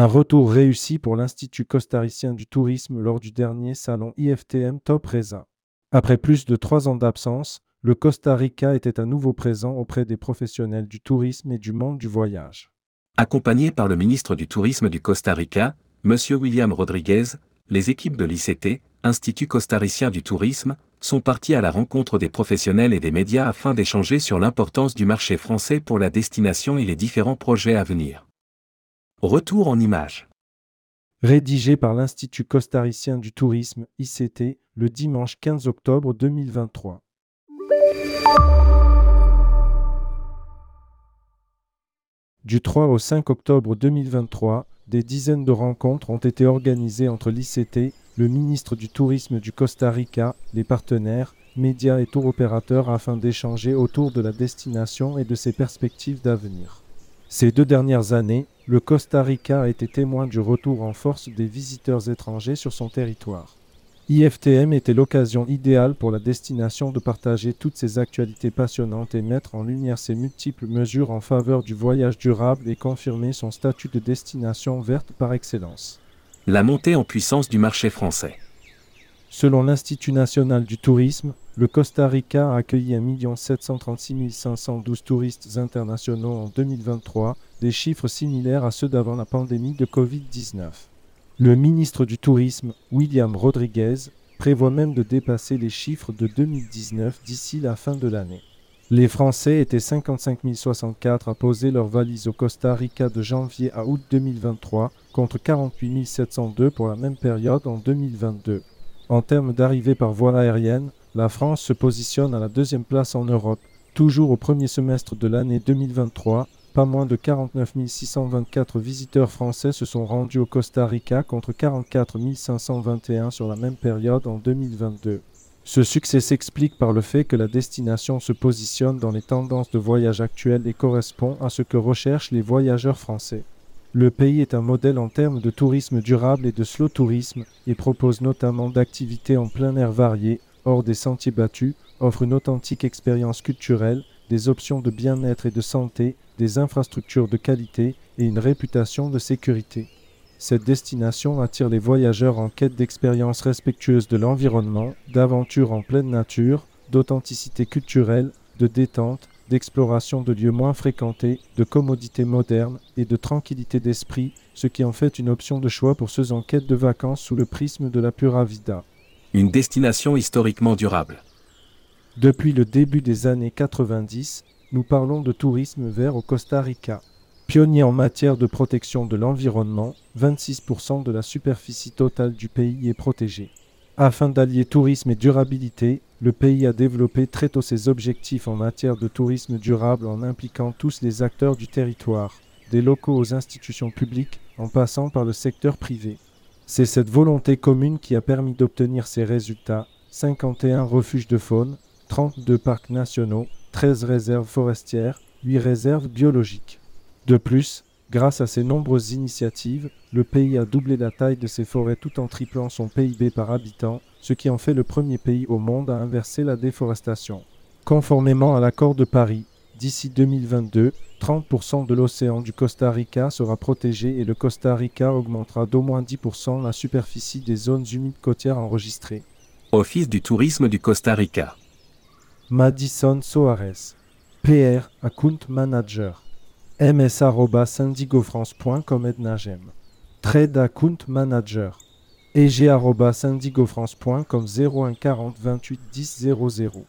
Un retour réussi pour l'Institut costaricien du tourisme lors du dernier salon IFTM Top Reza. Après plus de trois ans d'absence, le Costa Rica était à nouveau présent auprès des professionnels du tourisme et du monde du voyage. Accompagné par le ministre du Tourisme du Costa Rica, M. William Rodriguez, les équipes de l'ICT, Institut costaricien du tourisme, sont partis à la rencontre des professionnels et des médias afin d'échanger sur l'importance du marché français pour la destination et les différents projets à venir. Retour en images. Rédigé par l'Institut costaricien du tourisme ICT le dimanche 15 octobre 2023. Du 3 au 5 octobre 2023, des dizaines de rencontres ont été organisées entre l'ICT, le ministre du Tourisme du Costa Rica, les partenaires, médias et tour opérateurs afin d'échanger autour de la destination et de ses perspectives d'avenir. Ces deux dernières années, le Costa Rica a été témoin du retour en force des visiteurs étrangers sur son territoire. IFTM était l'occasion idéale pour la destination de partager toutes ses actualités passionnantes et mettre en lumière ses multiples mesures en faveur du voyage durable et confirmer son statut de destination verte par excellence. La montée en puissance du marché français. Selon l'Institut national du tourisme, le Costa Rica a accueilli 1 736 512 touristes internationaux en 2023, des chiffres similaires à ceux d'avant la pandémie de Covid-19. Le ministre du Tourisme, William Rodriguez, prévoit même de dépasser les chiffres de 2019 d'ici la fin de l'année. Les Français étaient 55 064 à poser leurs valises au Costa Rica de janvier à août 2023 contre 48 702 pour la même période en 2022. En termes d'arrivée par voie aérienne, la France se positionne à la deuxième place en Europe, toujours au premier semestre de l'année 2023 pas moins de 49 624 visiteurs français se sont rendus au Costa Rica contre 44 521 sur la même période en 2022. Ce succès s'explique par le fait que la destination se positionne dans les tendances de voyage actuelles et correspond à ce que recherchent les voyageurs français. Le pays est un modèle en termes de tourisme durable et de slow tourisme et propose notamment d'activités en plein air variées, hors des sentiers battus, offre une authentique expérience culturelle, des options de bien-être et de santé, des infrastructures de qualité et une réputation de sécurité. Cette destination attire les voyageurs en quête d'expériences respectueuses de l'environnement, d'aventures en pleine nature, d'authenticité culturelle, de détente, d'exploration de lieux moins fréquentés, de commodités modernes et de tranquillité d'esprit, ce qui en fait une option de choix pour ceux en quête de vacances sous le prisme de la Pura Vida. Une destination historiquement durable. Depuis le début des années 90, nous parlons de tourisme vert au Costa Rica. Pionnier en matière de protection de l'environnement, 26% de la superficie totale du pays est protégée. Afin d'allier tourisme et durabilité, le pays a développé très tôt ses objectifs en matière de tourisme durable en impliquant tous les acteurs du territoire, des locaux aux institutions publiques, en passant par le secteur privé. C'est cette volonté commune qui a permis d'obtenir ces résultats 51 refuges de faune, 32 parcs nationaux, 13 réserves forestières, 8 réserves biologiques. De plus, grâce à ces nombreuses initiatives, le pays a doublé la taille de ses forêts tout en triplant son PIB par habitant, ce qui en fait le premier pays au monde à inverser la déforestation. Conformément à l'accord de Paris, d'ici 2022, 30% de l'océan du Costa Rica sera protégé et le Costa Rica augmentera d'au moins 10% la superficie des zones humides côtières enregistrées. Office du tourisme du Costa Rica. Madison Soares, PR Account Manager, ms.syndigofrance.com Ednagem, Trade Account Manager, eg.syndigofrance.com 01 40 28 10 00.